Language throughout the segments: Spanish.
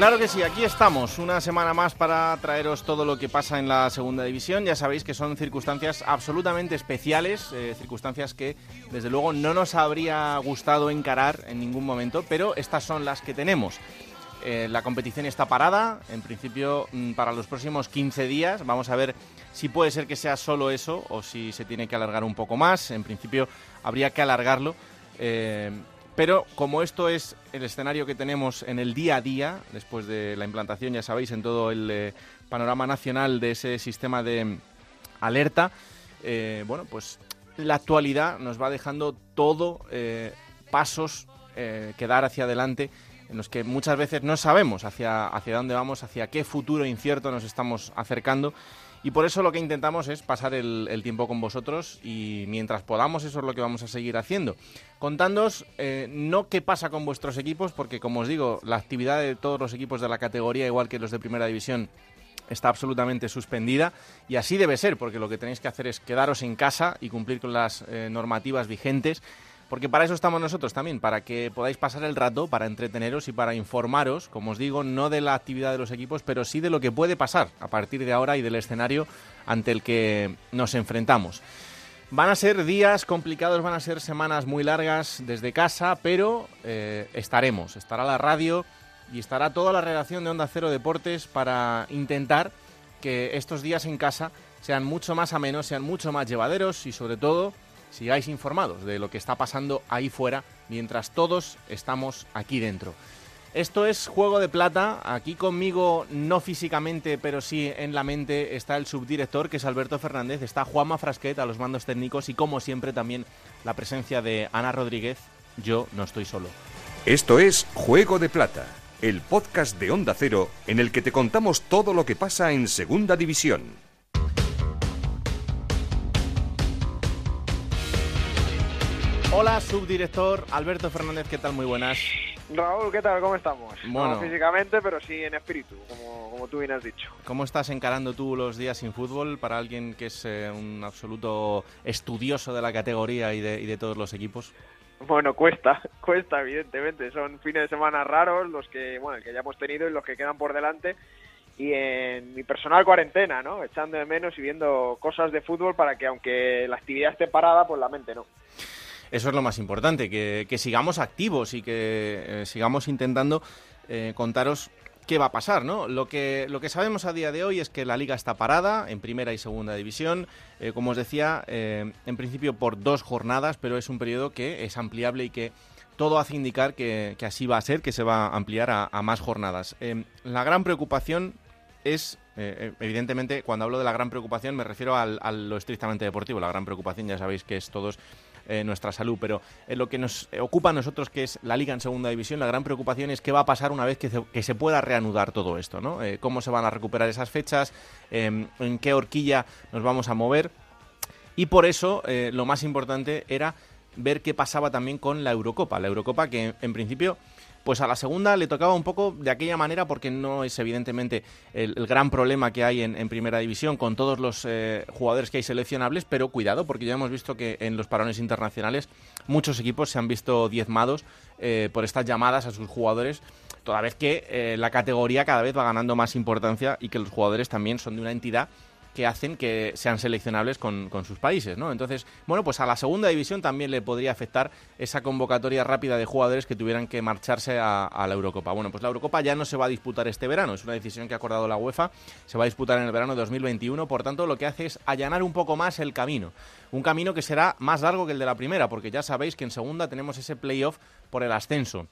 Claro que sí, aquí estamos, una semana más para traeros todo lo que pasa en la Segunda División. Ya sabéis que son circunstancias absolutamente especiales, eh, circunstancias que desde luego no nos habría gustado encarar en ningún momento, pero estas son las que tenemos. Eh, la competición está parada, en principio mm, para los próximos 15 días. Vamos a ver si puede ser que sea solo eso o si se tiene que alargar un poco más. En principio habría que alargarlo. Eh, pero como esto es el escenario que tenemos en el día a día, después de la implantación, ya sabéis, en todo el eh, panorama nacional de ese sistema de mm, alerta, eh, bueno, pues la actualidad nos va dejando todo eh, pasos que dar hacia adelante en los que muchas veces no sabemos hacia, hacia dónde vamos, hacia qué futuro incierto nos estamos acercando. Y por eso lo que intentamos es pasar el, tiempo con vosotros y mientras podamos eso es lo que vamos a seguir haciendo. Contándoos eh, no qué pasa con vuestros equipos, porque como os digo, la actividad de todos los equipos de la categoría, igual que los de primera división, está absolutamente suspendida y así debe ser, porque lo que tenéis que hacer es quedaros en casa y cumplir con las eh, normativas vigentes porque para eso estamos nosotros también, para que podáis pasar el rato, para entreteneros y para informaros, como os digo, no de la actividad de los equipos, pero sí de lo que puede pasar a partir de ahora y del escenario ante el que nos enfrentamos. Van a ser días complicados, van a ser semanas muy largas desde casa, pero eh, estaremos, estará la radio y estará toda la redacción de Onda Cero Deportes para intentar que estos días en casa sean mucho más amenos, sean mucho más llevaderos y sobre todo sigáis informados de lo que está pasando ahí fuera mientras todos estamos aquí dentro. Esto es Juego de Plata. Aquí conmigo, no físicamente, pero sí en la mente, está el subdirector, que es Alberto Fernández. Está Juanma Frasquet a los mandos técnicos y, como siempre, también la presencia de Ana Rodríguez. Yo no estoy solo. Esto es Juego de Plata, el podcast de Onda Cero en el que te contamos todo lo que pasa en Segunda División. Hola, subdirector Alberto Fernández, ¿qué tal? Muy buenas. Raúl, ¿qué tal? ¿Cómo estamos? Bueno. No físicamente, pero sí en espíritu, como, como tú bien has dicho. ¿Cómo estás encarando tú los días sin fútbol para alguien que es eh, un absoluto estudioso de la categoría y de, y de todos los equipos? Bueno, cuesta, cuesta, evidentemente. Son fines de semana raros los que, bueno, que ya hemos tenido y los que quedan por delante. Y en mi personal cuarentena, ¿no? Echando de menos y viendo cosas de fútbol para que, aunque la actividad esté parada, pues la mente no. Eso es lo más importante, que, sigamos activos y que eh, sigamos intentando eh, contaros qué va a pasar, ¿no? Lo que, lo que sabemos a día de hoy es que la liga está parada en primera y segunda división, eh, como os decía, en principio por dos jornadas, pero es un periodo que es ampliable y que todo hace indicar que, que así va a ser, que se va a ampliar a, más jornadas. La gran preocupación es, evidentemente, cuando hablo de la gran preocupación me refiero al, a lo estrictamente deportivo. La gran preocupación ya sabéis que es todos eh, nuestra salud, pero en lo que nos ocupa a nosotros, que es la liga en segunda división, la gran preocupación es qué va a pasar una vez que se, que se pueda reanudar todo esto, ¿no? Eh, cómo se van a recuperar esas fechas, eh, en qué horquilla nos vamos a mover. Y por eso eh, lo más importante era ver qué pasaba también con la Eurocopa. La Eurocopa que en principio pues a la segunda le tocaba un poco de aquella manera porque no es evidentemente el, gran problema que hay en, en primera división con todos los eh, jugadores que hay seleccionables, pero cuidado porque ya hemos visto que en los parones internacionales muchos equipos se han visto diezmados eh, por estas llamadas a sus jugadores, toda vez que eh, la categoría cada vez va ganando más importancia y que los jugadores también son de una entidad que hacen que sean seleccionables con, sus países, ¿no? Entonces, bueno, pues a la segunda división también le podría afectar esa convocatoria rápida de jugadores que tuvieran que marcharse a, a, la Eurocopa. Bueno, pues la Eurocopa ya no se va a disputar este verano, es una decisión que ha acordado la UEFA, se va a disputar en el verano de 2021, por tanto lo que hace es allanar un poco más el camino, un camino que será más largo que el de la primera, porque ya sabéis que en segunda tenemos ese playoff por el ascenso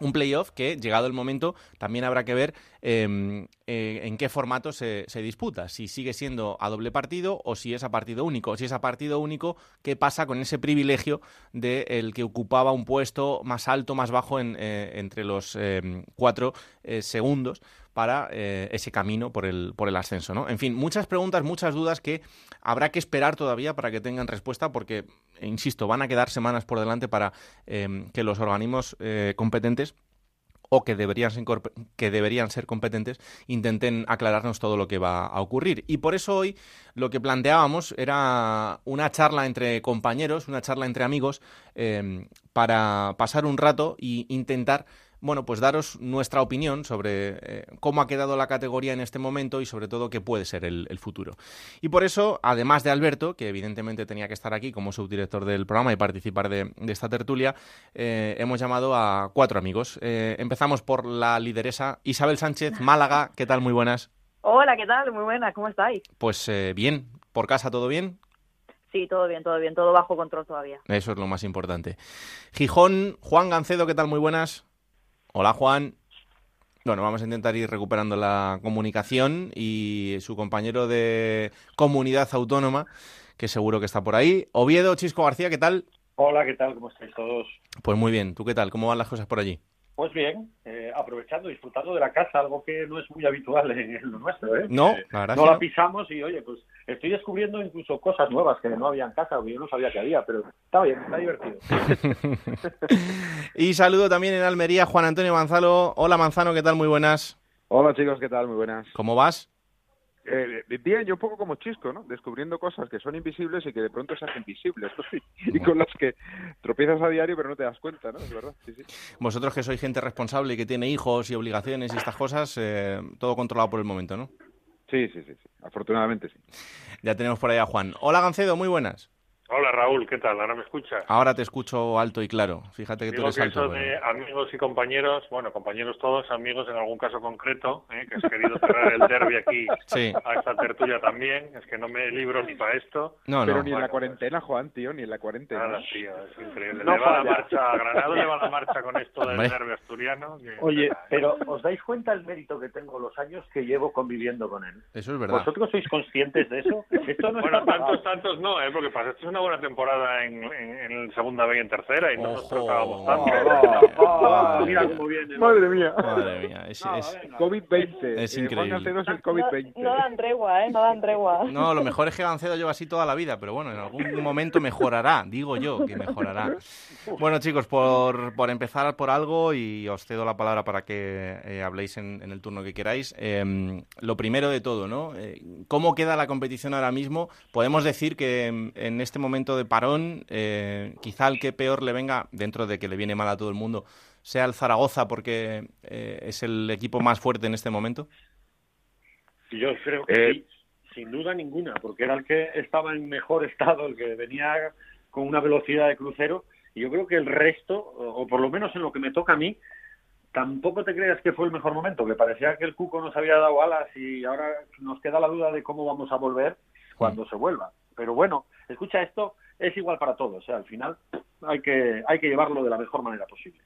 un playoff que, llegado el momento, también habrá que ver em, eh, en qué formato se, disputa. Si sigue siendo a doble partido o si es a partido único. Si es a partido único, ¿qué pasa con ese privilegio de el que ocupaba un puesto más alto, más bajo en, eh, entre los em, cuatro eh, segundos? para ese camino por el, por el ascenso. ¿no? En fin, muchas preguntas, muchas dudas que habrá que esperar todavía para que tengan respuesta porque, insisto, van a quedar semanas por delante para em, que los organismos competentes o que deberían, ser, que deberían ser competentes intenten aclararnos todo lo que va a ocurrir. Y por eso hoy lo que planteábamos era una charla entre compañeros, una charla entre amigos, eh, para pasar un rato e intentar bueno, pues daros nuestra opinión sobre eh, cómo ha quedado la categoría en este momento y sobre todo qué puede ser el, futuro. Y por eso, además de Alberto, que evidentemente tenía que estar aquí como subdirector del programa y participar de, esta tertulia, eh, hemos llamado a cuatro amigos. Eh, empezamos por la lideresa Isabel Sánchez, Málaga. ¿Qué tal? Muy buenas. Hola, ¿qué tal? Muy buenas, ¿cómo estáis? Pues bien, ¿por casa todo bien? Sí, todo bien, todo bien, todo bajo control todavía. Eso es lo más importante. Gijón, Juan Gancedo, ¿qué tal? Muy buenas. Hola Juan. Bueno, vamos a intentar ir recuperando la comunicación y su compañero de comunidad autónoma, que seguro que está por ahí. Oviedo, Chisco García, ¿qué tal? Hola, ¿qué tal? ¿Cómo estáis todos? Pues muy bien, ¿tú qué tal? ¿Cómo van las cosas por allí? Pues bien, eh, aprovechando, disfrutando de la casa, algo que no es muy habitual en, lo nuestro, ¿eh? No, eh, la no la pisamos y, oye, pues estoy descubriendo incluso cosas nuevas que no había en casa, que yo no sabía que había, pero está bien, está divertido. y saludo también en Almería Juan Antonio Manzalo. Hola Manzano, ¿qué tal? Muy buenas. Hola chicos, ¿qué tal? Muy buenas. ¿Cómo vas? Eh, bien, yo un poco como chisco, ¿no? Descubriendo cosas que son invisibles y que de pronto se hacen visibles, y con las que tropiezas a diario pero no te das cuenta, ¿no? Es verdad, sí, sí. Vosotros que sois gente responsable y que tiene hijos y obligaciones y estas cosas, eh, todo controlado por el momento, ¿no? Sí, sí, sí, sí. Afortunadamente sí. Ya tenemos por ahí a Juan. Hola Gancedo, muy buenas. Hola Raúl, ¿qué tal? ¿Ahora me escuchas? Ahora te escucho alto y claro. Fíjate que tú eres alto. de amigos y compañeros, bueno, compañeros todos, amigos en algún caso concreto, ¿eh? que has querido cerrar el derby aquí a esta tertulia también. Es que no me libro ni para esto. No, Pero ni en la cuarentena, Juan, tío, ni en la cuarentena. Nada, tío, es increíble. le va la marcha a Granado, le va la marcha con esto del derby asturiano. Oye, pero ¿os dais cuenta el mérito que tengo los años que llevo conviviendo con él? Eso es verdad. ¿Vosotros sois conscientes de eso? Esto no bueno, tantos, tantos no, ¿eh? porque pasaste una buena temporada en, segunda B y en tercera y no nos tocábamos tanto. Ah, mira cómo viene. Madre mía. Madre mía. Es, COVID-20. Es eh, increíble. No, el COVID-20. No, dan tregua, ¿eh? No dan tregua. No, lo mejor es que Gancedo lleva así toda la vida, pero bueno, en algún momento mejorará, digo yo que mejorará. Bueno, chicos, por, por empezar por algo y os cedo la palabra para que eh, habléis en, el turno que queráis. Em, lo primero de todo, ¿no? Eh, ¿Cómo queda la competición ahora mismo? Podemos decir que en, en este momento de parón eh, quizá el que peor le venga, dentro de que le viene mal a todo el mundo, sea el Zaragoza porque eh, es el equipo más fuerte en este momento? Yo creo que sí, sin duda ninguna, porque era el que estaba en mejor estado, el que venía con una velocidad de crucero, y yo creo que el resto, o por lo menos en lo que me toca a mí, tampoco te creas que fue el mejor momento, que parecía que el Cuco nos había dado alas y ahora nos queda la duda de cómo vamos a volver cuando se vuelva. Pero bueno, escucha esto, es igual para todos. O sea, al final hay que, hay que llevarlo de la mejor manera posible.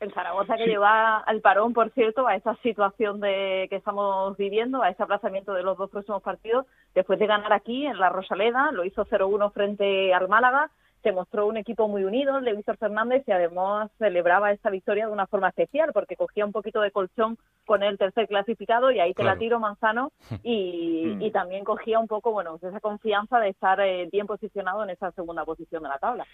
El Zaragoza que lleva al parón, por cierto, a esta situación de que estamos viviendo, a ese aplazamiento de los dos próximos partidos, después de ganar aquí en la Rosaleda, lo hizo 0-1 frente al Málaga, se mostró un equipo muy unido, el de Víctor Fernández, y además celebraba esta victoria de una forma especial, porque cogía un poquito de colchón con el tercer clasificado, y ahí te la tiro Manzano, y, mm. y, también cogía un poco, bueno, esa confianza de estar eh, bien posicionado en esa segunda posición de la tabla.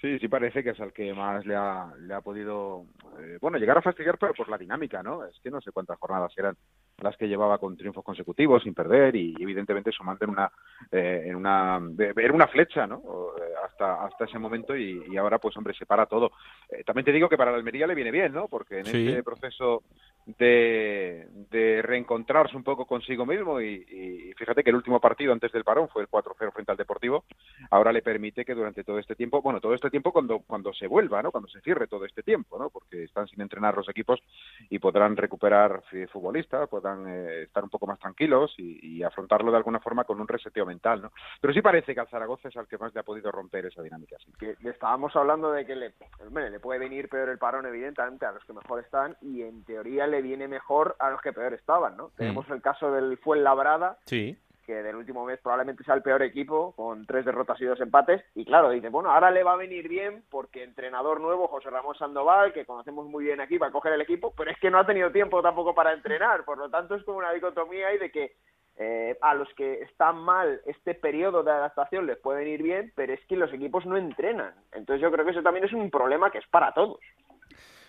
Sí, sí parece que es al que más le ha, le ha podido, eh, bueno, llegar a fastidiar, pero por la dinámica, ¿no? Es que no sé cuántas jornadas eran las que llevaba con triunfos consecutivos sin perder y evidentemente sumando en una eh, en una era una flecha no eh, hasta hasta ese momento y, ahora pues hombre se para todo. Eh, también te digo que para la Almería le viene bien no porque en este proceso de, de, reencontrarse un poco consigo mismo y, fíjate que el último partido antes del parón fue el 4-0 frente al Deportivo, ahora le permite que durante todo este tiempo, bueno, todo este tiempo cuando, cuando se vuelva, ¿no? Cuando se cierre todo este tiempo, ¿no? Porque están sin entrenar los equipos y podrán recuperar futbolistas, podrán eh, estar un poco más tranquilos y, afrontarlo de alguna forma con un reseteo mental, ¿no? Pero sí parece que al Zaragoza es al que más le ha podido romper esa dinámica. Sí. Que, estábamos hablando de que le, le puede venir peor el parón, evidentemente, a los que mejor están y en teoría le viene mejor a los que peor estaban, ¿no? Mm. Tenemos el caso del Fuenlabrada, sí. Que del último mes probablemente sea el peor equipo, con tres derrotas y dos empates, y claro, dice, bueno, ahora le va a venir bien porque entrenador nuevo, José Ramón Sandoval, que conocemos muy bien aquí, va a coger el equipo, pero es que no ha tenido tiempo tampoco para entrenar, por lo tanto es como una dicotomía ahí de que eh, a los que están mal este periodo de adaptación les puede venir bien, pero es que los equipos no entrenan. Entonces yo creo que eso también es un problema que es para todos.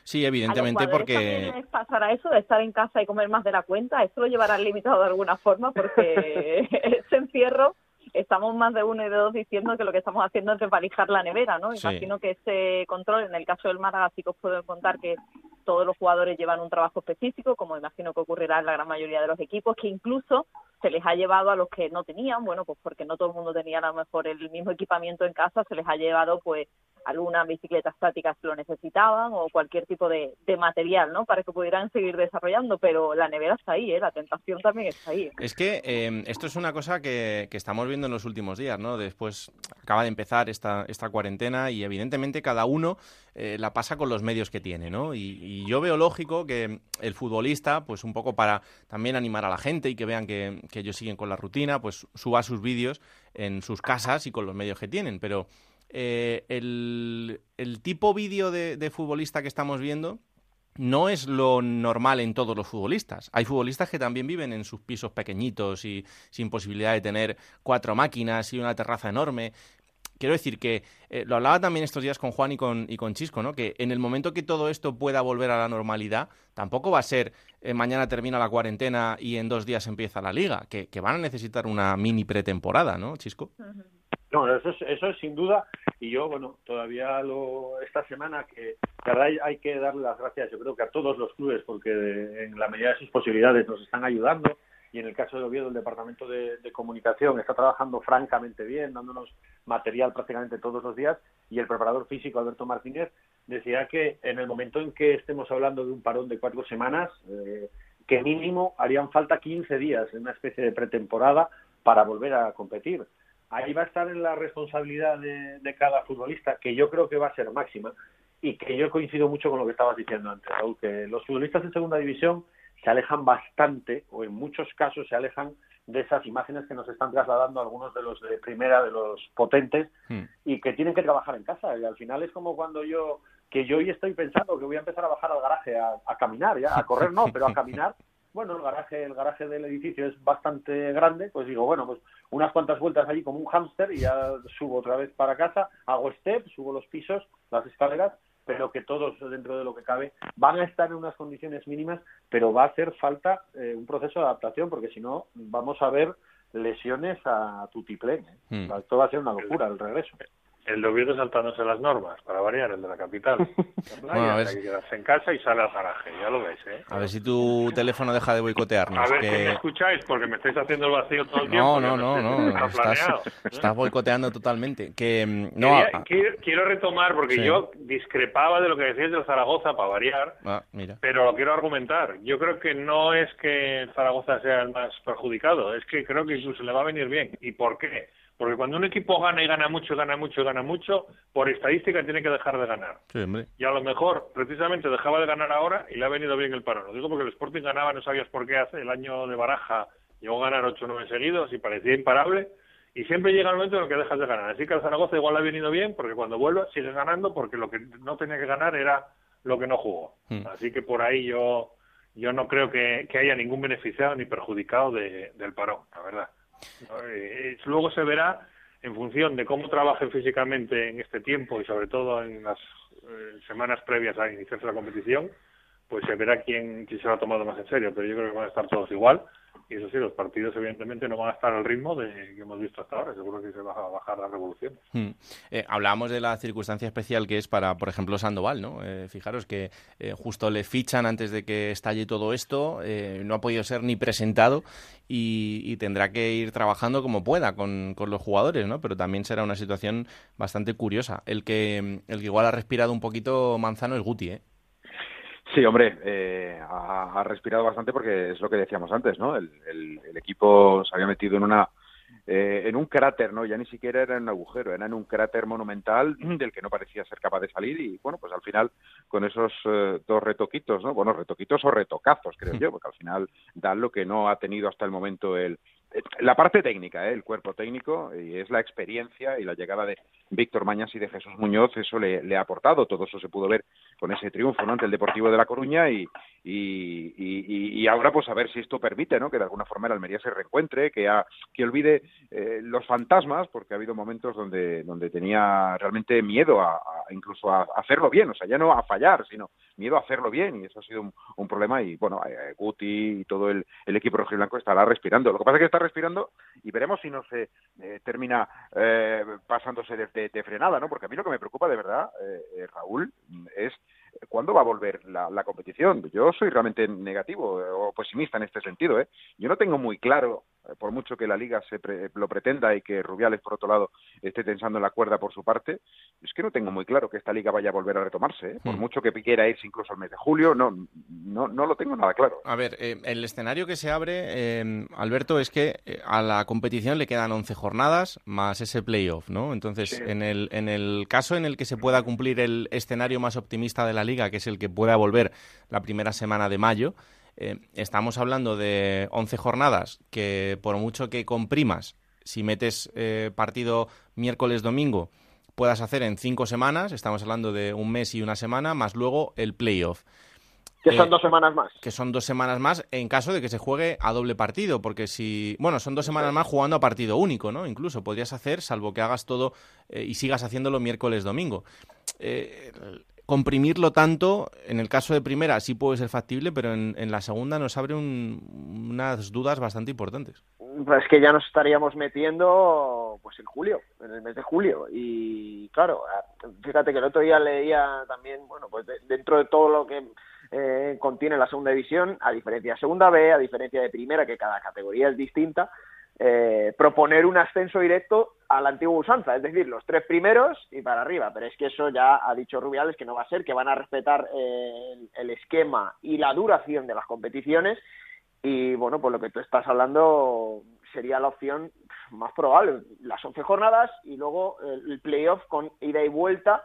Sí, evidentemente, porque. Es pasar a eso de estar en casa y comer más de la cuenta, eso lo llevará limitado de alguna forma, porque ese encierro estamos más de uno y de dos diciendo que lo que estamos haciendo es desvalijar la nevera, ¿no? Imagino que ese control, en el caso del Málaga, sí que os puedo contar que todos los jugadores llevan un trabajo específico, como imagino que ocurrirá en la gran mayoría de los equipos, que incluso se les ha llevado a los que no tenían, bueno, pues porque no todo el mundo tenía a lo mejor el mismo equipamiento en casa, se les ha llevado pues algunas bicicletas estáticas que lo necesitaban o cualquier tipo de, material, ¿no? Para que pudieran seguir desarrollando, pero la nevera está ahí, ¿eh? La tentación también está ahí. Es que eh, esto es una cosa que, estamos viendo en los últimos días, ¿no? Después acaba de empezar esta, esta cuarentena y evidentemente cada uno eh, la pasa con los medios que tiene, ¿no? Y, yo veo lógico que el futbolista, pues un poco para también animar a la gente y que vean que, que ellos siguen con la rutina, pues suba sus vídeos en sus casas y con los medios que tienen, pero eh, el, tipo vídeo de, futbolista que estamos viendo no es lo normal en todos los futbolistas. Hay futbolistas que también viven en sus pisos pequeñitos y sin posibilidad de tener cuatro máquinas y una terraza enorme. Quiero decir que eh, lo hablaba también estos días con Juan y con, y con Chisco, ¿no? Que en el momento que todo esto pueda volver a la normalidad, tampoco va a ser eh, mañana termina la cuarentena y en dos días empieza la liga, que, van a necesitar una mini pretemporada, ¿no, Chisco? No, eso es, eso es sin duda. Y yo, bueno, todavía lo, esta semana que, hay, que darle las gracias, yo creo que a todos los clubes, porque en la medida de sus posibilidades nos están ayudando. Y en el caso de Oviedo, el Departamento de, Comunicación está trabajando francamente bien, dándonos material prácticamente todos los días. Y el preparador físico, Alberto Martínez, decía que en el momento en que estemos hablando de un parón de cuatro semanas, eh, que mínimo harían falta 15 días en una especie de pretemporada para volver a competir ahí va a estar en la responsabilidad de, cada futbolista, que yo creo que va a ser máxima, y que yo coincido mucho con lo que estabas diciendo antes, Raúl, que los futbolistas en segunda división se alejan bastante, o en muchos casos se alejan de esas imágenes que nos están trasladando algunos de los de primera, de los potentes, hmm. y que tienen que trabajar en casa. Y al final es como cuando yo, que yo hoy estoy pensando que voy a empezar a bajar al garaje a, a caminar, ya, a correr no, pero a caminar, bueno, el garaje, el garaje del edificio es bastante grande, pues digo, bueno, pues unas cuantas vueltas allí como un hámster y ya subo otra vez para casa, hago step, subo los pisos, las escaleras, pero que todos dentro de lo que cabe van a estar en unas condiciones mínimas, pero va a hacer falta eh, un proceso de adaptación, porque si no vamos a ver lesiones a tutiplén. ¿eh? Hmm. Esto va a ser una locura el regreso. El de Oviedo saltándose las normas, para variar, el de la capital. bueno, a ver si... quedarse en casa y sale al garaje, ya lo ves, ¿eh? A ver si tu teléfono deja de boicotearnos. A ver que... me escucháis, porque me estáis haciendo el vacío todo el tiempo. No, no, no, no, estás, boicoteando totalmente. Que, mm, no, quiero, retomar, porque yo discrepaba de lo que decías del Zaragoza, para variar, ah, mira. pero lo quiero argumentar. Yo creo que no es que el Zaragoza sea el más perjudicado, es que creo que incluso le va a venir bien. ¿Y por qué? Porque cuando un equipo gana y gana mucho, gana mucho, gana mucho, por estadística tiene que dejar de ganar. y a lo mejor, precisamente, dejaba de ganar ahora y le ha venido bien el paro. Lo digo porque el Sporting ganaba, no sabías por qué hace. El año de Baraja llegó a ganar 8 o 9 seguidos y parecía imparable. Y siempre llega el momento en el que dejas de ganar. Así que al Zaragoza igual le ha venido bien porque cuando vuelve sigue ganando porque lo que no tenía que ganar era lo que no jugó. Hmm. Así que por ahí yo yo no creo que, haya ningún beneficiado ni perjudicado del parón, la verdad. Eh, luego se verá en función de cómo trabajen físicamente en este tiempo y sobre todo en las eh, semanas previas a iniciarse la competición, pues se verá quién, quién se lo ha tomado más en serio, pero yo creo que van a estar todos igual, Y eso sí, los partidos evidentemente no van a estar al ritmo de que hemos visto hasta ahora. Seguro que se va a bajar la revolución. Hmm. Eh, hablábamos de la circunstancia especial que es para, por ejemplo, Sandoval, ¿no? Eh, fijaros que eh, justo le fichan antes de que estalle todo esto, no ha podido ser ni presentado y, tendrá que ir trabajando como pueda con, con, los jugadores, ¿no? Pero también será una situación bastante curiosa. El que, el que igual ha respirado un poquito Manzano es Guti, ¿eh? Sí, hombre, eh, ha, respirado bastante porque es lo que decíamos antes, ¿no? El, equipo se había metido en una eh, en un cráter, ¿no? Ya ni siquiera era en un agujero, era en un cráter monumental del que no parecía ser capaz de salir y, bueno, pues al final con esos eh, dos retoquitos, ¿no? Bueno, retoquitos o retocazos, creo yo, porque al final dan lo que no ha tenido hasta el momento el, la parte técnica, ¿eh? el cuerpo técnico, y es la experiencia y la llegada de Víctor Mañas y de Jesús Muñoz, eso le, ha aportado. Todo eso se pudo ver con ese triunfo ante el Deportivo de La Coruña y, y, ahora pues a ver si esto permite ¿no? que de alguna forma el Almería se reencuentre, que, que olvide eh, los fantasmas, porque ha habido momentos donde, tenía realmente miedo a, incluso a, hacerlo bien, o sea, ya no a fallar, sino miedo a hacerlo bien y eso ha sido un, problema y bueno, eh, Guti y todo el, el equipo rojiblanco estará respirando. Lo que pasa es que está respirando y veremos si no se eh, termina eh, pasándose de, frenada, ¿no? Porque a mí lo que me preocupa de verdad, eh, Raúl, es ¿cuándo va a volver la, la, competición? Yo soy realmente negativo o pesimista en este sentido. ¿eh? Yo no tengo muy claro eh, por mucho que la liga se lo pretenda y que Rubiales, por otro lado, esté tensando la cuerda por su parte, es que no tengo muy claro que esta liga vaya a volver a retomarse. ¿eh? Por hmm. mucho que quiera irse incluso al mes de julio, no, no, no lo tengo nada claro. A ver, eh, el escenario que se abre, Alberto, es que a la competición le quedan 11 jornadas más ese playoff, ¿no? Entonces, en, el, en el caso en el que se pueda cumplir el escenario más optimista de la liga, que es el que pueda volver la primera semana de mayo, eh, estamos hablando de 11 jornadas que por mucho que comprimas, si metes eh, partido miércoles-domingo, puedas hacer en cinco semanas, estamos hablando de un mes y una semana, más luego el playoff. Que son eh, dos semanas más. Que son dos semanas más en caso de que se juegue a doble partido, porque si. Bueno, son dos semanas más jugando a partido único, ¿no? Incluso podrías hacer, salvo que hagas todo y sigas haciéndolo miércoles-domingo comprimirlo tanto, en el caso de primera sí puede ser factible, pero en, la segunda nos abre unas dudas bastante importantes. Pues es que ya nos estaríamos metiendo pues en julio, en el mes de julio. Y claro, fíjate que el otro día leía también, bueno, pues dentro de todo lo que eh, contiene la segunda división, a diferencia de segunda B, a diferencia de primera, que cada categoría es distinta, eh, proponer un ascenso directo a la antigua usanza, es decir, los tres primeros y para arriba. Pero es que eso ya ha dicho Rubiales que no va a ser, que van a respetar eh, el, esquema y la duración de las competiciones. Y bueno, por lo que tú estás hablando, sería la opción más probable, las 11 jornadas y luego el playoff con ida y vuelta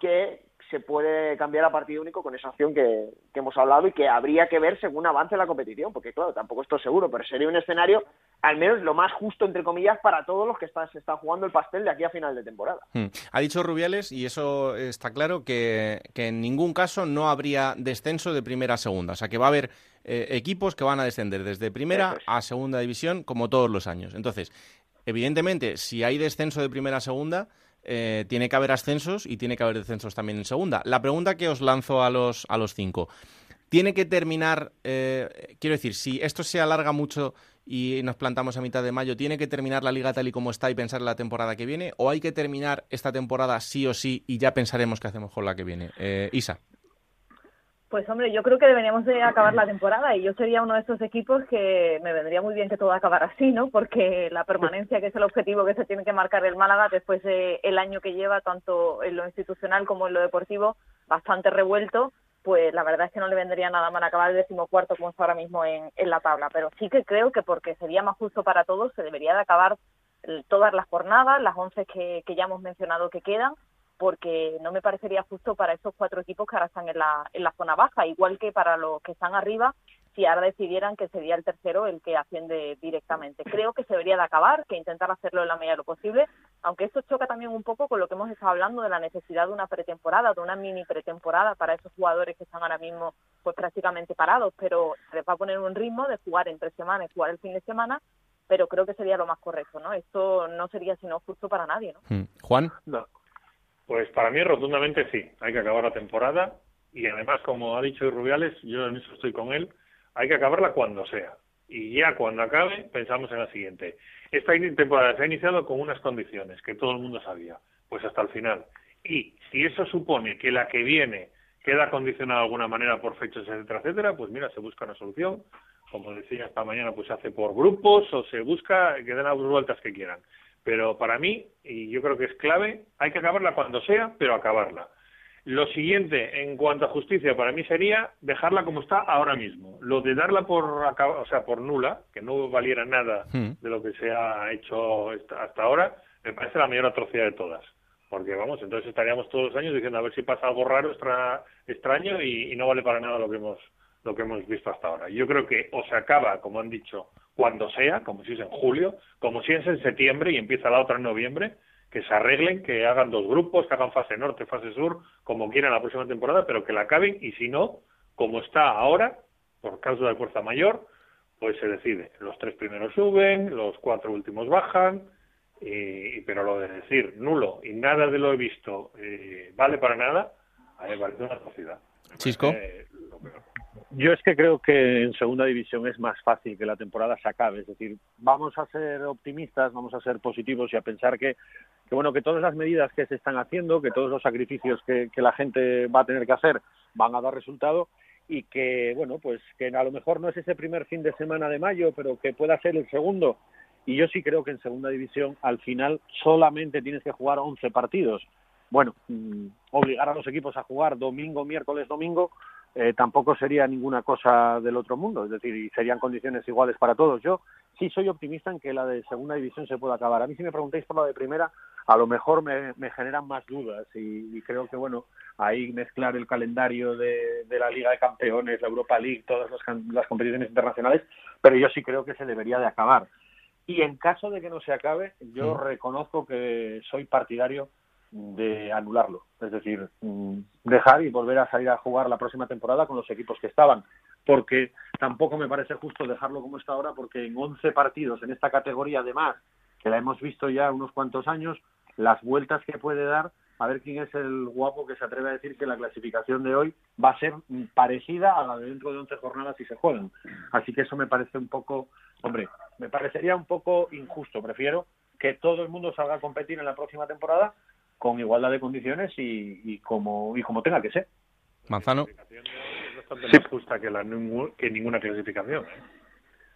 que se puede cambiar a partido único con esa opción que, hemos hablado y que habría que ver según avance la competición, porque claro, tampoco estoy seguro, pero sería un escenario al menos lo más justo, entre comillas, para todos los que están, se están jugando el pastel de aquí a final de temporada. Hmm. Ha dicho Rubiales, y eso está claro, que, en ningún caso no habría descenso de primera a segunda, o sea que va a haber eh, equipos que van a descender desde primera a segunda división como todos los años. Entonces, evidentemente, si hay descenso de primera a segunda, eh, tiene que haber ascensos y tiene que haber descensos también en segunda. La pregunta que os lanzo a los, a los cinco. ¿Tiene que terminar, eh, quiero decir, si esto se alarga mucho y nos plantamos a mitad de mayo, ¿tiene que terminar la liga tal y como está y pensar en la temporada que viene? ¿O hay que terminar esta temporada sí o sí y ya pensaremos qué hacemos con la que viene? Eh, Isa. Pues hombre, yo creo que deberíamos de acabar la temporada y yo sería uno de esos equipos que me vendría muy bien que todo acabara así, ¿no? Porque la permanencia, que es el objetivo que se tiene que marcar el Málaga después del año que lleva, tanto en lo institucional como en lo deportivo, bastante revuelto, pues la verdad es que no le vendría nada mal acabar el decimocuarto como está ahora mismo en, en la tabla. Pero sí que creo que porque sería más justo para todos, se debería de acabar todas las jornadas, las once que, que ya hemos mencionado que quedan, porque no me parecería justo para esos cuatro equipos que ahora están en la, en la zona baja, igual que para los que están arriba, si ahora decidieran que sería el tercero el que asciende directamente. Creo que se debería de acabar, que intentar hacerlo en la medida de lo posible, aunque esto choca también un poco con lo que hemos estado hablando de la necesidad de una pretemporada, de una mini pretemporada para esos jugadores que están ahora mismo pues prácticamente parados, pero se les va a poner un ritmo de jugar entre semanas, jugar el fin de semana, pero creo que sería lo más correcto, ¿no? Esto no sería sino justo para nadie, ¿no? Hmm. Juan. No. Pues para mí rotundamente sí, hay que acabar la temporada y además, como ha dicho Rubiales, yo en estoy con él, hay que acabarla cuando sea. y ya cuando acabe pensamos en la siguiente. Esta temporada se ha iniciado con unas condiciones que todo el mundo sabía, pues hasta el final. Y si eso supone que la que viene queda condicionada de alguna manera por fechas, etcétera, etcétera, pues mira, se busca una solución. Como decía esta mañana, pues se hace por grupos o se busca que den las vueltas que quieran. Pero para mí, y yo creo que es clave, hay que acabarla cuando sea, pero acabarla. Lo siguiente, en cuanto a justicia, para mí sería dejarla como está ahora mismo. Lo de darla por, o sea, por nula, que no valiera nada hmm. de lo que se ha hecho hasta ahora, me parece la mayor atrocidad de todas. Porque, vamos, entonces estaríamos todos los años diciendo a ver si pasa algo raro, extraño y, y no vale para nada lo que hemos lo que hemos visto hasta ahora. Yo creo que o se acaba, como han dicho, cuando sea, como si es en julio, como si es en septiembre y empieza la otra en noviembre, que se arreglen, que hagan dos grupos, que hagan fase norte, fase sur, como quieran la próxima temporada, pero que la acaben y si no, como está ahora, por causa de fuerza mayor, pues se decide. Los tres primeros suben, los cuatro últimos bajan, y, pero lo de decir nulo y nada de lo he visto eh, vale para nada, a mí me parece una atrocidad. Chisco. Yo es que creo que en segunda división es más fácil que la temporada se acabe. Es decir, vamos a ser optimistas, vamos a ser positivos y a pensar que, que bueno, que todas las medidas que se están haciendo, que todos los sacrificios que, que la gente va a tener que hacer van a dar resultado y que, bueno, pues que a lo mejor no es ese primer fin de semana de mayo, pero que pueda ser el segundo. Y yo sí creo que en segunda división al final solamente tienes que jugar 11 partidos. Bueno, mm, obligar a los equipos a jugar domingo, miércoles, domingo, eh, tampoco sería ninguna cosa del otro mundo, es decir, serían condiciones iguales para todos. Yo sí soy optimista en que la de segunda división se pueda acabar. A mí si me preguntáis por la de primera, a lo mejor me, generan más dudas y, creo que, bueno, ahí mezclar el calendario de, la Liga de Campeones, la Europa League, todas las, competiciones internacionales, pero yo sí creo que se debería de acabar. Y en caso de que no se acabe, yo reconozco que soy partidario de anularlo. Es decir, mm, dejar y volver a salir a jugar la próxima temporada con los equipos que estaban. Porque tampoco me parece justo dejarlo como está ahora, porque en 11 partidos en esta categoría, además, que la hemos visto ya unos cuantos años, las vueltas que puede dar, a ver quién es el guapo que se atreve a decir que la clasificación de hoy va a ser parecida a la de dentro de 11 jornadas si se juegan. Así que eso me parece un poco, hombre, me parecería un poco injusto. Prefiero que todo el mundo salga a competir en la próxima temporada con igualdad de condiciones y, como y como tenga que ser. Manzano. Es bastante más justa que, la, que ninguna clasificación. ¿eh?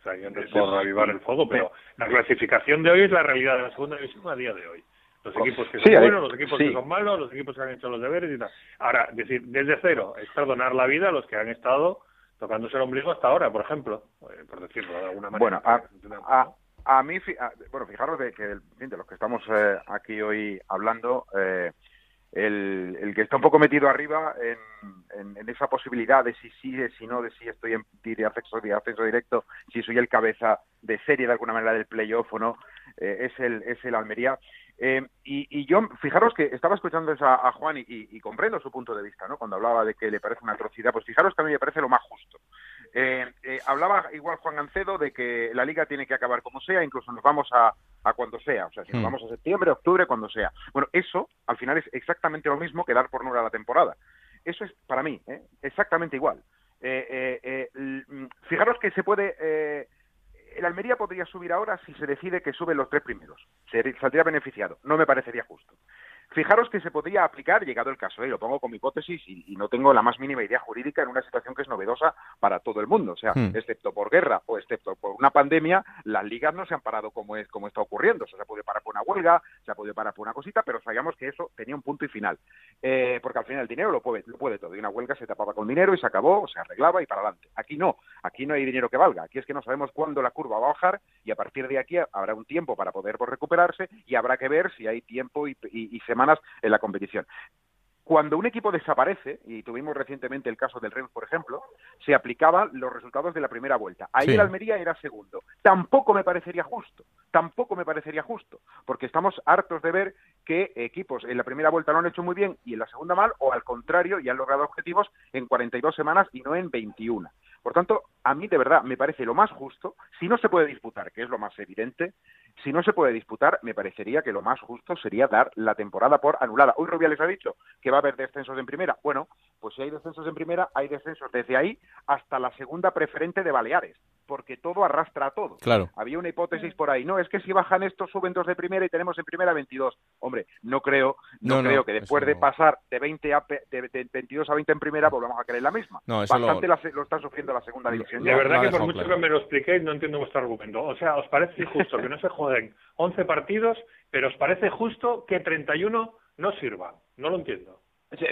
O sea, yo no por avivar el fuego, pero la clasificación de hoy es la realidad de la segunda división a día de hoy. Los equipos que son buenos, los equipos que son malos, los equipos que han hecho los deberes y tal. Ahora, decir, desde cero, es perdonar la vida a los que han estado tocándose el ombligo hasta ahora, por ejemplo, eh, por decirlo de alguna manera. Bueno, a, a mí, bueno, fijaros de que de los que estamos eh, aquí hoy hablando, eh, el, que está un poco metido arriba en, en, esa posibilidad de si sí, si no, de si estoy en de acceso, de acceso directo, si soy el cabeza de serie de alguna manera del playoff o no, eh, es, el, es el Almería. Eh, y, yo, fijaros que estaba escuchando a, a Juan y, comprendo su punto de vista, ¿no? Cuando hablaba de que le parece una atrocidad, pues fijaros que a mí me parece lo más justo. Eh, eh, hablaba igual Juan Gancedo de que la liga tiene que acabar como sea, incluso nos vamos a, a cuando sea, o sea, si nos hmm. vamos a septiembre, octubre, cuando sea. Bueno, eso al final es exactamente lo mismo que dar por nula la temporada. Eso es para mí, exactamente igual. Mm, fijaros que se puede el Almería podría subir ahora si se decide que suben los tres primeros. Se saldría beneficiado. No me parecería justo. Fijaros que se podría aplicar, llegado el caso, ¿eh? lo pongo como hipótesis y, no tengo la más mínima idea jurídica en una situación que es novedosa para todo el mundo. O sea, hmm. excepto por guerra o excepto por una pandemia, las ligas no se han parado como es como está ocurriendo. O sea, se ha podido parar por una huelga, se ha podido parar por una cosita, pero sabíamos que eso tenía un punto y final. Eh, porque al final el dinero lo puede, lo puede todo. Y una huelga se tapaba con dinero y se acabó, se arreglaba y para adelante. Aquí no, aquí no hay dinero que valga. Aquí es que no sabemos cuándo la curva va a bajar y a partir de aquí habrá un tiempo para poder recuperarse y habrá que ver si hay tiempo y, y semanas en la competición. Cuando un equipo desaparece, y tuvimos recientemente el caso del Rennes, por ejemplo, se aplicaban los resultados de la primera vuelta. Ahí el Almería era segundo. Tampoco me parecería justo, tampoco me parecería justo, porque estamos hartos de ver que equipos en la primera vuelta lo han hecho muy bien y en la segunda mal, o al contrario, y han logrado objetivos en 42 semanas y no en 21. Por tanto, a mí de verdad me parece lo más justo, si no se puede disputar, que es lo más evidente, si no se puede disputar, me parecería que lo más justo sería dar la temporada por anulada. Hoy Rubiales ha dicho que va a haber descensos en primera. Bueno, pues si hay descensos en primera, hay descensos desde ahí hasta la segunda preferente de Baleares, porque todo arrastra a todo. Claro. Había una hipótesis por ahí, no, es que si bajan estos suben dos de primera y tenemos en primera 22. Hombre, no creo, no, No, no, creo que después de no. pasar de 20 a pe- de, de 22 a 20 en primera volvamos a querer la misma. No, eso lo- Bastante la se- lo, está sufriendo la segunda división. De verdad lo que por mucho claro. que me lo expliquéis, no entiendo vuestro argumento. O sea, ¿os parece injusto que no se jueguen 11 partidos, pero os parece justo que 31 no sirvan? No lo entiendo.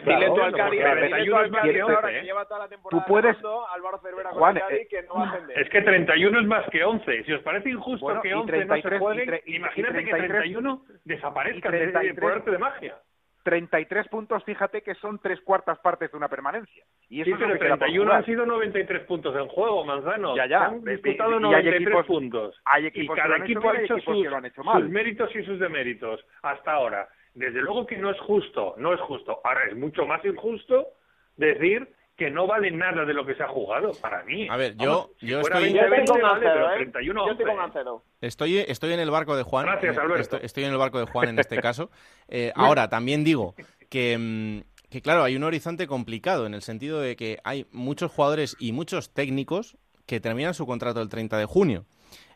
Claro, tú al porque Cádiz, el dile tú 31 al es más Cádiz que ahora 11, que ¿eh? lleva toda la temporada Tú puedes- Álvaro Cervera con Juan, el Cádiz, eh, que no va a ascender. Es que 31 es más que 11. Si os parece injusto Bueno, que y 11 no se 33, jueguen, y tre- y imagínate 33, que 31 desaparezcan y de- de- 33. por arte de magia. 33 puntos, fíjate que son tres cuartas partes de una permanencia. Y eso Sí, es lo pero que queda por 31 jugar. han sido 93 puntos en juego, Manzano. Ya, ya. Han Y- y- disputado y hay 93 equipos- puntos. hay y equipos que cada hecho equipo ha hecho sus, que lo han hecho mal. sus méritos y sus deméritos hasta ahora. Desde luego que no es justo, no es justo. Ahora es mucho más injusto decir que no vale nada de lo que se ha jugado para mí. A ver, yo- Vamos, si yo fuera estoy- Yo estoy 20, con vale, pero Gancedo, ¿eh? 31 Yo estoy con 11. Gancedo. Estoy, estoy en el barco de Juan. Gracias, Alberto. Estoy, estoy en el barco de Juan en este caso. Eh, ahora, también digo que, mm, que, claro, hay un horizonte complicado en el sentido de que hay muchos jugadores y muchos técnicos que terminan su contrato el 30 de junio.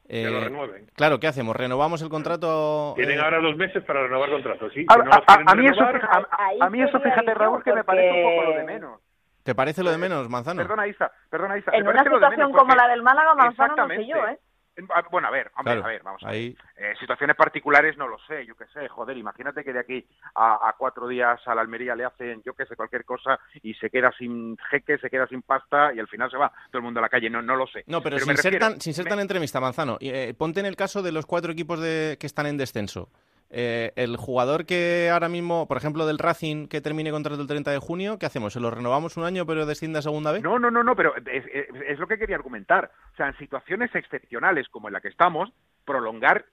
Que lo Eh, renueven. claro, ¿qué hacemos? ¿Renovamos el contrato? Tienen eh, ahora dos meses para renovar contratos. Sí, A, si no los a- a- quieren a mí eso, renovar, a- mí eso, fíjate, Raúl, que me parece un poco lo de menos. ¿Te parece lo de menos, Manzano? Perdona, Isa, perdona, Isa. En una parece lo de situación menos como la del Málaga, Manzano, no sé yo, ¿eh? Bueno, a ver, hombre, Claro, a ver, vamos a ver. ahí- Eh, situaciones particulares no lo sé, yo qué sé, joder, imagínate que de aquí a, a cuatro días a la Almería le hacen, yo qué sé, cualquier cosa y se queda sin jeque, se queda sin pasta y al final se va todo el mundo a la calle, no, no lo sé. No, pero, me sin, ser refiero- tan, sin ser me- tan entrevista, Manzano. eh, ponte en el caso de los cuatro equipos de, que están en descenso. Eh, el jugador que ahora mismo, por ejemplo, del Racing, que termine contrato el 30 de junio, ¿qué hacemos? ¿Se lo renovamos un año pero desciende a segunda vez? No, no, no, no, pero es, es- es lo que quería argumentar. O sea, en situaciones excepcionales como en la que estamos, prolongar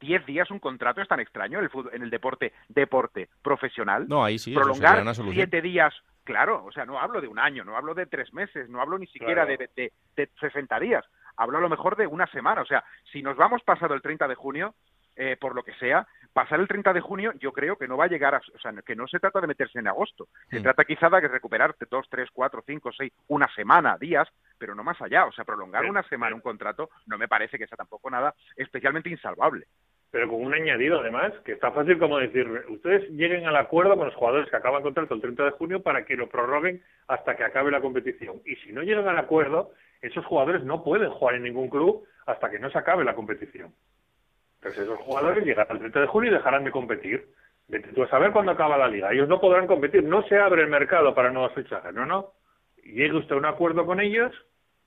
10 días un contrato es tan extraño en el, fútbol- en el deporte, deporte profesional. No, ahí sí, prolongar sería una solución. siete días, claro, o sea, no hablo de un año, no hablo de tres meses, no hablo ni siquiera Claro. de, de, de 60 días, hablo a lo mejor de una semana, o sea, si nos vamos pasado el 30 de junio, eh, por lo que sea, pasar el 30 de junio yo creo que no va a llegar a, o sea, que no se trata de meterse en agosto, se Mm. trata quizá de recuperarte dos, tres, cuatro, cinco, seis, una semana, días, pero no más allá, o sea, prolongar Pero- una semana un contrato no me parece que sea tampoco nada especialmente insalvable. pero con un añadido además, que está fácil como decir, ustedes lleguen al acuerdo con los jugadores que acaban contrato el 30 de junio para que lo prorroguen hasta que acabe la competición. Y si no llegan al acuerdo, esos jugadores no pueden jugar en ningún club hasta que no se acabe la competición. Entonces esos jugadores llegarán al 30 de junio y dejarán de competir. Vete tú a saber cuándo acaba la liga. Ellos no podrán competir. No se abre el mercado para nuevos fichajes. No, no. Llegue usted a un acuerdo con ellos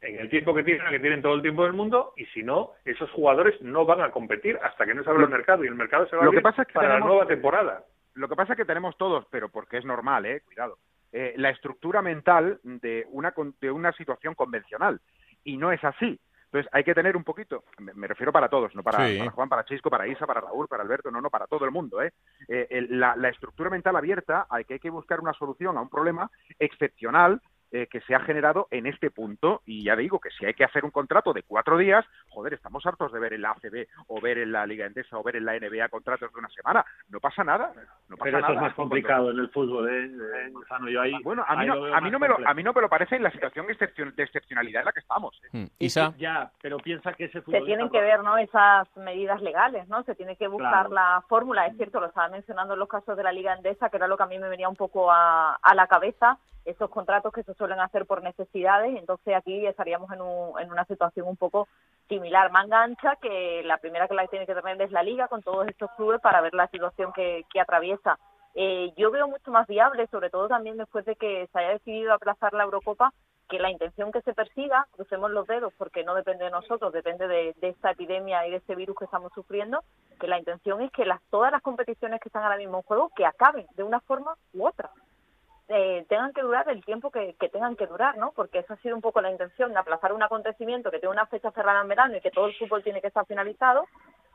en el tiempo que tienen, que tienen todo el tiempo del mundo, y si no, esos jugadores no van a competir hasta que no se abra el mercado, y el mercado se va a lo que abrir pasa es que para tenemos- la nueva temporada. Lo que pasa es que tenemos todos, pero porque es normal, eh, cuidado, eh, la estructura mental de una, de una situación convencional. Y no es así. Entonces hay que tener un poquito, me, me refiero para todos, no para, Sí. para Juan, para Chisco, para Isa, para Raúl, para Alberto, no, no, para todo el mundo. ¿eh? Eh, el- la, la estructura mental abierta, hay que, hay que buscar una solución a un problema excepcional eh, que se ha generado en este punto. Y ya digo que si hay que hacer un contrato de cuatro días, joder, estamos hartos de ver en la ACB o ver en la Liga Endesa o ver en la NBA contratos de una semana. No pasa nada. No pasa Pero eso nada. es más complicado en el fútbol, ¿eh? Eh, Gonzalo, yo ahí, Bueno, a mí, ahí no, a, mí no me lo, a mí no me lo parece en la situación excepcion- de excepcionalidad en la que estamos. ¿eh? Mm. Isa, Ya, pero piensa que ese se tienen que ver no esas medidas legales no se tiene que buscar Claro. la fórmula es cierto lo estaba mencionando en los casos de la liga endesa que era lo que a mí me venía un poco a, a la cabeza esos contratos que se suelen hacer por necesidades entonces aquí estaríamos en, un- en una situación un poco similar manga ancha que la primera que la tiene que tener es la liga con todos estos clubes para ver la situación que, que atraviesa Eh, yo veo mucho más viable sobre todo también después de que se haya decidido aplazar la Eurocopa que la intención que se persiga, crucemos los dedos porque no depende de nosotros, depende de, de esta epidemia y de este virus que estamos sufriendo, que la intención es que las, todas las competiciones que están ahora mismo en juego, que acaben de una forma u otra. Eh, tengan que durar el tiempo que, que tengan que durar, ¿no? Porque esa ha sido un poco la intención de aplazar un acontecimiento que tiene una fecha cerrada en verano y que todo el fútbol tiene que estar finalizado.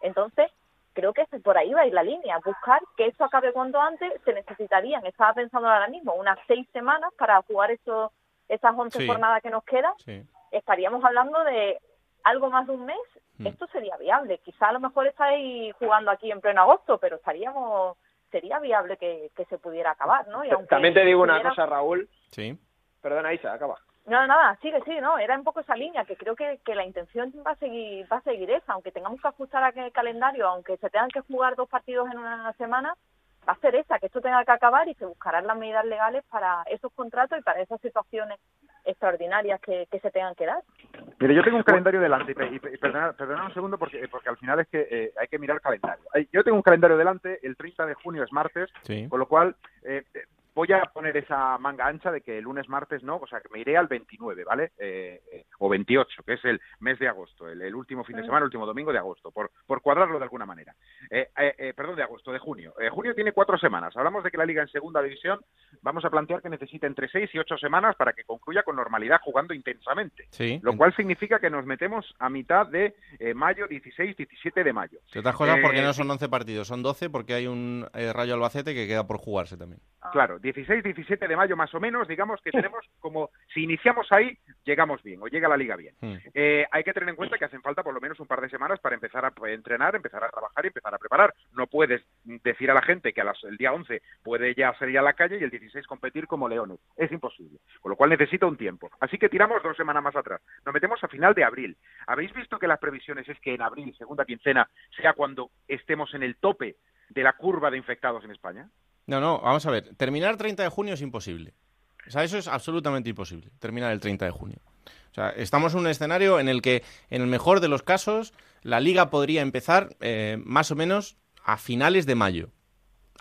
Entonces, creo que por ahí va a ir la línea, buscar que eso acabe cuanto antes, se necesitarían, estaba pensando ahora mismo, unas seis semanas para jugar eso, esas once Sí. jornadas que nos quedan sí. estaríamos hablando de algo más de un mes. Hmm. Esto sería viable. Quizá a lo mejor estáis jugando aquí en pleno agosto, pero estaríamos sería viable que, que se pudiera acabar, ¿no? Y aunque También te digo una cosa, Raúl. Sí. Perdona, Isa, acaba. No, nada, sigue, sí, no, era un poco esa línea, que creo que, que la intención va a seguir va a seguir esa, aunque tengamos que ajustar aquel calendario, aunque se tengan que jugar dos partidos en una semana, va a ser esa, que esto tenga que acabar y se buscarán las medidas legales para esos contratos y para esas situaciones extraordinarias que, que se tengan que dar. Mire, yo tengo un calendario delante, y, y y perdona, perdona un segundo porque, porque al final es que eh, hay que mirar calendario. Ay, Yo tengo un calendario delante, el 30 de junio es martes, Sí. con lo cual eh, eh, voy a poner esa manga ancha de que el lunes, martes no, o sea, que me iré al 29, ¿vale? Eh, eh, o 28, que es el mes de agosto, el, el último fin de semana, el último domingo de agosto, por, por cuadrarlo de alguna manera. Eh, eh, eh, perdón, de agosto, de junio. Junio tiene cuatro semanas. Hablamos de que la liga en segunda división vamos a plantear que necesita entre seis y ocho semanas para que concluya con normalidad jugando intensamente. Sí. Lo cual significa que nos metemos a mitad de mayo, 16, 17 de mayo. Otras cosas, porque no son 11 partidos, son 12 porque hay un Rayo Albacete que queda por jugarse también. Claro, 16, 17 de mayo más o menos, digamos que tenemos como, si iniciamos ahí, llegamos bien o llega la liga bien. Hmm. Eh, hay que tener en cuenta que hacen falta por lo menos un par de semanas para empezar a pues, entrenar, empezar a trabajar y empezar a preparar. No puedes decir a la gente que a las- el día 11 puede ya salir a la calle y el 16 competir como leones. Es imposible. Con lo cual necesita un tiempo. Así que tiramos dos semanas más atrás. Nos metemos a final de abril. ¿Habéis visto que las previsiones es que en abril, segunda quincena, sea cuando estemos en el tope de la curva de infectados en España? No, no, vamos a ver. Terminar 30 de junio es imposible. O sea, eso es absolutamente imposible, terminar el 30 de junio. O sea, estamos en un escenario en el que, en el mejor de los casos, la liga podría empezar eh, más o menos a finales de mayo.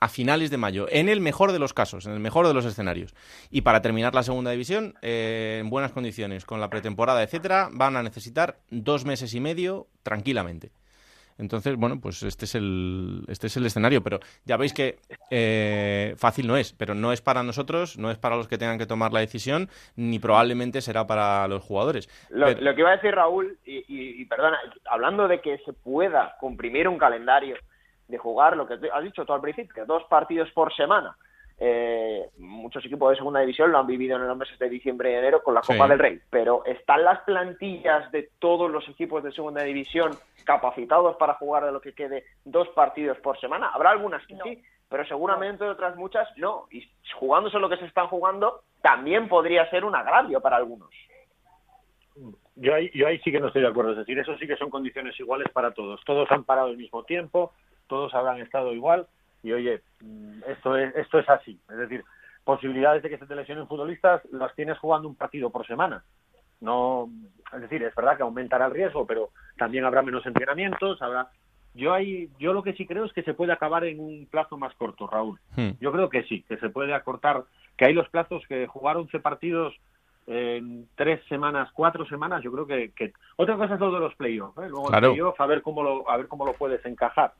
A finales de mayo, en el mejor de los casos, en el mejor de los escenarios. Y para terminar la segunda división, eh, en buenas condiciones, con la pretemporada, etcétera, van a necesitar dos meses y medio tranquilamente. Entonces, bueno, pues este es el, este es el escenario, pero ya veis que eh, fácil no es, pero no es para nosotros, no es para los que tengan que tomar la decisión, ni probablemente será para los jugadores. Lo, Pero- lo que iba a decir Raúl, y, y- y perdona, hablando de que se pueda comprimir un calendario de jugar, lo que has dicho tú al principio, que dos partidos por semana. Eh, muchos equipos de segunda división lo han vivido en los meses de diciembre y enero con la Sí. Copa del Rey, pero ¿están las plantillas de todos los equipos de segunda división capacitados para jugar de lo que quede dos partidos por semana? Habrá algunas que No. sí, pero seguramente otras muchas no. Y jugándose lo que se están jugando, también podría ser un agravio para algunos. Yo ahí, yo ahí sí que no estoy de acuerdo. Es decir, eso sí que son condiciones iguales para todos. Todos han parado al mismo tiempo, todos habrán estado igual. Y oye, mm, esto es, esto es así. Es decir, posibilidades de que se te lesionen futbolistas las tienes jugando un partido por semana. No, es decir, es verdad que aumentará el riesgo, pero también habrá menos entrenamientos, habrá. Yo ahí, yo lo que sí creo es que se puede acabar en un plazo más corto, Raúl. Hmm. Yo creo que sí, que se puede acortar, que hay los plazos que jugar 11 partidos en tres semanas, cuatro semanas, yo creo que, que... otra cosa es lo de los playoffs, ¿eh? luego Claro. el playoff a ver cómo lo a ver cómo lo puedes encajar,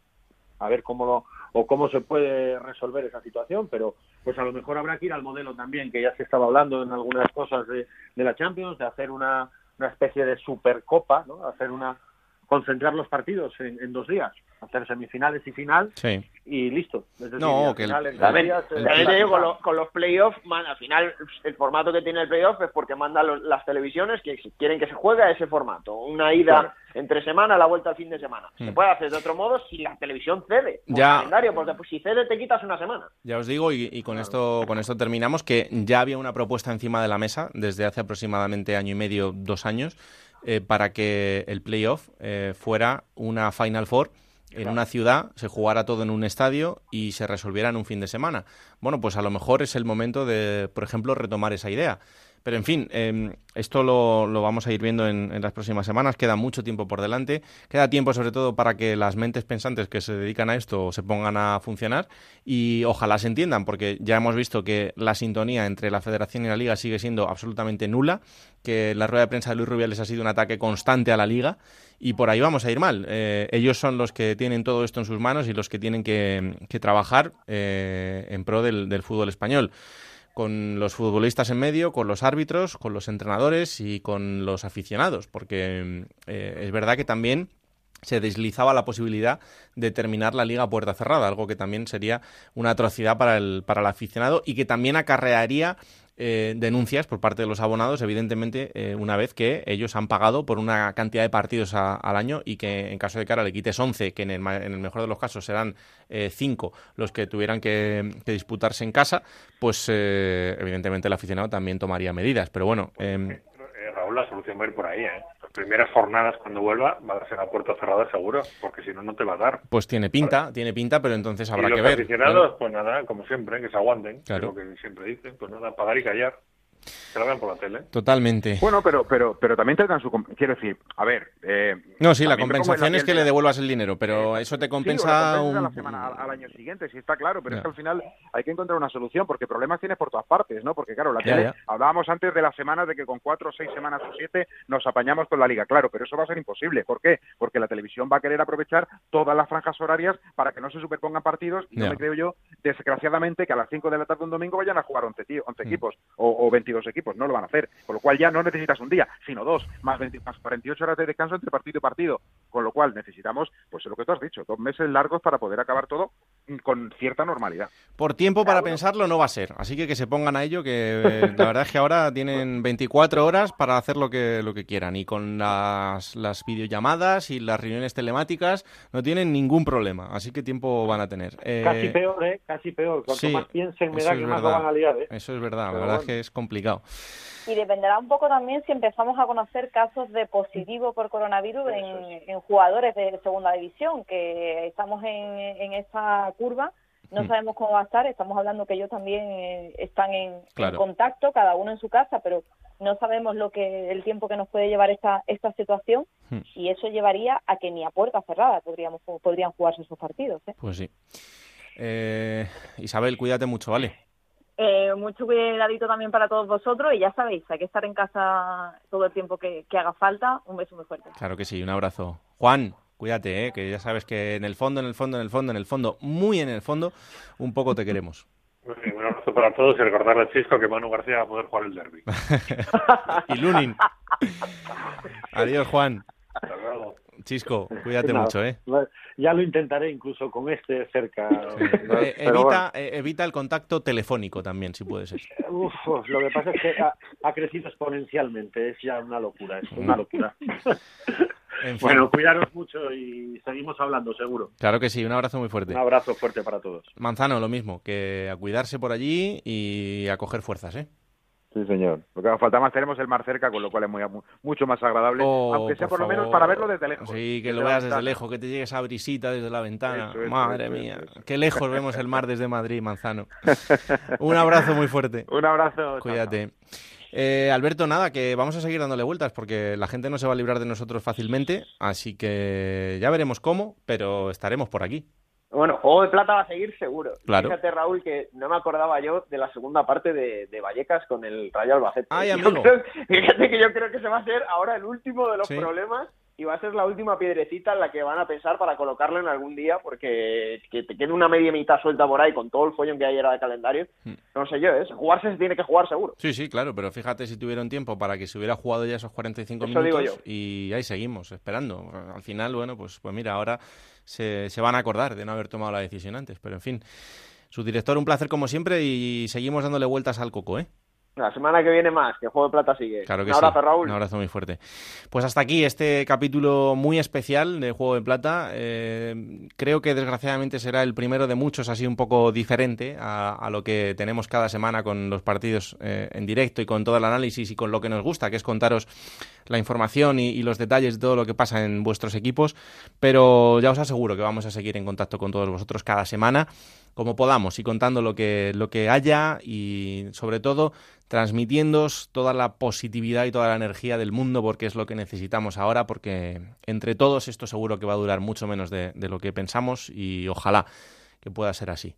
a ver cómo lo o cómo se puede resolver esa situación, pero pues a lo mejor habrá que ir al modelo también que ya se estaba hablando en algunas cosas de, la Champions, de hacer una, una especie de supercopa, ¿no? Hacer una concentrar los partidos en dos días, hacer semifinales y final Sí. y listo. Es decir, No, que el- final con, final. lo- con los playoffs, al final el formato que tiene el playoff es porque mandan los- las televisiones que si quieren que se juegue a ese formato. Una ida Claro. entre semana, la vuelta al fin de semana. Se Hmm. puede hacer de otro modo si la televisión cede. Por Ya. calendario, porque pues si cede te quitas una semana. Ya os digo, y, y con esto con esto terminamos, que ya había una propuesta encima de la mesa desde hace aproximadamente año y medio, dos años, eh, para que el playoff eh, fuera una Final Four en una ciudad, se jugara todo en un estadio y se resolviera en un fin de semana. Bueno, pues a lo mejor es el momento de, por ejemplo, retomar esa idea. Pero en fin, eh, esto lo, vamos a ir viendo en, en las próximas semanas. Queda mucho tiempo por delante. Queda tiempo sobre todo para que las mentes pensantes que se dedican a esto se pongan a funcionar y ojalá se entiendan, porque ya hemos visto que la sintonía entre la federación y la liga sigue siendo absolutamente nula, que la rueda de prensa de Luis Rubiales ha sido un ataque constante a la liga y por ahí vamos a ir mal. Eh, ellos son los que tienen todo esto en sus manos y los que tienen que, que trabajar eh, en pro del fútbol español con los futbolistas en medio, con los árbitros, con los entrenadores y con los aficionados, porque eh, es verdad que también se deslizaba la posibilidad de terminar la liga a puerta cerrada, algo que también sería una atrocidad para el, para el aficionado y que también acarrearía eh, denuncias por parte de los abonados, evidentemente, eh, una vez que ellos han pagado por una cantidad de partidos al año y que en caso de que ahora le quites 11, que en el, en el mejor de los casos serán 5 los que tuvieran que, disputarse en casa, pues evidentemente el aficionado también tomaría medidas. Pero bueno. Em, Raúl, la solución va a ir por ahí, ¿eh? Primeras jornadas cuando vuelva va a ser a puerta cerrada seguro, porque si no, no te va a dar. Pues tiene pinta, tiene pinta, pero entonces habrá y que ver. Los aficionados, pues nada, como siempre, que se aguanten, claro. que siempre dicen, pues nada, pagar y callar. Que lo vean por la tele. Totalmente. Bueno, pero pero pero también dan su... Quiero decir, a ver... Eh, no, sí, la compensación es que le devuelvas el dinero, pero eso te compensa... un... la semana, al año siguiente, sí está claro, pero es que al final hay que encontrar una solución, porque problemas tienes por todas partes, ¿no? Porque claro, la tele... Hablábamos antes de las semanas de que con cuatro o seis semanas o siete nos apañamos con la liga, claro, pero eso va a ser imposible. ¿Por qué? Porque la televisión va a querer aprovechar todas las franjas horarias para que no se superpongan partidos y no me creo yo, desgraciadamente, que a las 5 de la tarde un domingo vayan a jugar 11, 11 mm. equipos o, o 22 equipos, no lo van a hacer. Con lo cual ya no necesitas un día, sino dos, más, 48 horas de descanso entre partido y partido. Con lo cual necesitamos, pues lo que tú has dicho, dos meses largos para poder acabar todo con cierta normalidad. Por tiempo para pensarlo no va a ser, así que que se pongan a ello, que eh, la verdad es que ahora tienen 24 horas para hacer lo que, lo que quieran y con las, las videollamadas y las reuniones telemáticas no tienen ningún problema, así que tiempo van a tener. Eh, casi peor, ¿eh? Casi peor. Cuanto más piensen, me da que más van a liar, ¿eh? Eso es verdad, la verdad es que es complicado. Y dependerá un poco también si empezamos a conocer casos de positivo por coronavirus en, jugadores de segunda división, que estamos en, en esa curva no mm. sabemos cómo va a estar, estamos hablando que ellos también eh, están en, contacto, cada uno en su casa, pero no sabemos lo que el tiempo que nos puede llevar esta esta situación mm. y eso llevaría a que ni a puerta cerrada podríamos podrían jugarse esos partidos. ¿eh? Pues sí. Eh, Isabel, cuídate mucho, ¿vale? Eh, mucho cuidadito también para todos vosotros y ya sabéis, hay que estar en casa todo el tiempo que, haga falta. Un beso muy fuerte. Claro que sí, un abrazo. Juan, cuídate, ¿eh? que ya sabes que en el fondo, en el fondo, en el fondo, en el fondo, muy en el fondo, un poco te queremos. un abrazo para todos y recordarle al Chisco que Manu García va a poder jugar el derby. y Lunin. Adiós, Juan. Chisco, cuídate mucho, ¿eh? Ya lo intentaré incluso con este cerca. Eh, evita, eh, evita el contacto telefónico también, si puede ser. Uf, lo que pasa es que ha, crecido exponencialmente, es ya una locura, es una locura. Bueno, cuidaros mucho y seguimos hablando, seguro. Claro que sí, un abrazo muy fuerte. Un abrazo fuerte para todos. Manzano, lo mismo, que a cuidarse por allí y a coger fuerzas, ¿eh? Sí, señor. Lo que falta más tenemos el mar cerca, con lo cual es muy, mucho más agradable, oh, aunque sea por, lo menos para verlo desde lejos. Sí, que lo veas desde lejos, que te llegue esa brisita desde la ventana. Madre mía, qué lejos vemos el mar desde Madrid, Manzano. Un abrazo muy fuerte. Un abrazo. Cuídate. Eh, Alberto, nada, que vamos a seguir dándole vueltas porque la gente no se va a librar de nosotros fácilmente, así que ya veremos cómo, pero estaremos por aquí. Bueno, Juego de Plata va a seguir seguro. Claro. Fíjate, Raúl, que no me acordaba yo de la segunda parte de, Vallecas con el Rayo Albacete. Ay, amigo. fíjate que yo creo que se va a hacer ahora el último de los problemas y va a ser la última piedrecita en la que van a pensar para colocarlo en algún día, porque que te quede una media mitad suelta por ahí con todo el follón que hay era de calendario, hmm. no sé yo, ¿eh? jugarse se tiene que jugar seguro. Sí, sí, claro, pero fíjate si tuvieron tiempo para que se hubiera jugado ya esos 45 minutos y ahí seguimos esperando. Al final, bueno, pues, pues mira, ahora se, se van a acordar de no haber tomado la decisión antes, pero en fin. Su director, un placer como siempre y seguimos dándole vueltas al coco, ¿eh? La semana que viene más, que Juego de Plata sigue. Claro que un abrazo, Raúl. Un abrazo muy fuerte. Pues hasta aquí este capítulo muy especial de Juego de Plata. Eh, creo que desgraciadamente será el primero de muchos, así un poco diferente a, lo que tenemos cada semana con los partidos eh, en directo y con todo el análisis y con lo que nos gusta, que es contaros la información y, los detalles de todo lo que pasa en vuestros equipos. Pero ya os aseguro que vamos a seguir en contacto con todos vosotros cada semana como podamos y contando lo que, lo que haya y sobre todo transmitiéndos toda la positividad y toda la energía del mundo porque es lo que necesitamos ahora porque entre todos esto seguro que va a durar mucho menos de, lo que pensamos y ojalá que pueda ser así.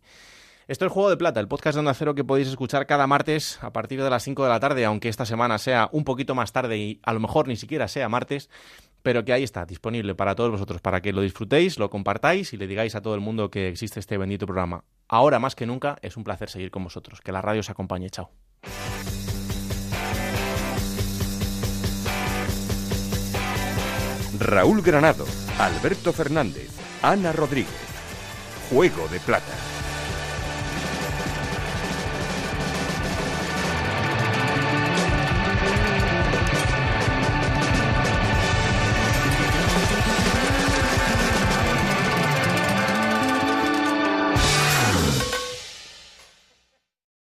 Esto es Juego de Plata, el podcast de Onda Cero que podéis escuchar cada martes a partir de las 5 de la tarde, aunque esta semana sea un poquito más tarde y a lo mejor ni siquiera sea martes, pero que ahí está, disponible para todos vosotros, para que lo disfrutéis, lo compartáis y le digáis a todo el mundo que existe este bendito programa. Ahora más que nunca es un placer seguir con vosotros. Que la radio os acompañe. Chao. Raúl Granado, Alberto Fernández, Ana Rodríguez. Juego de Plata.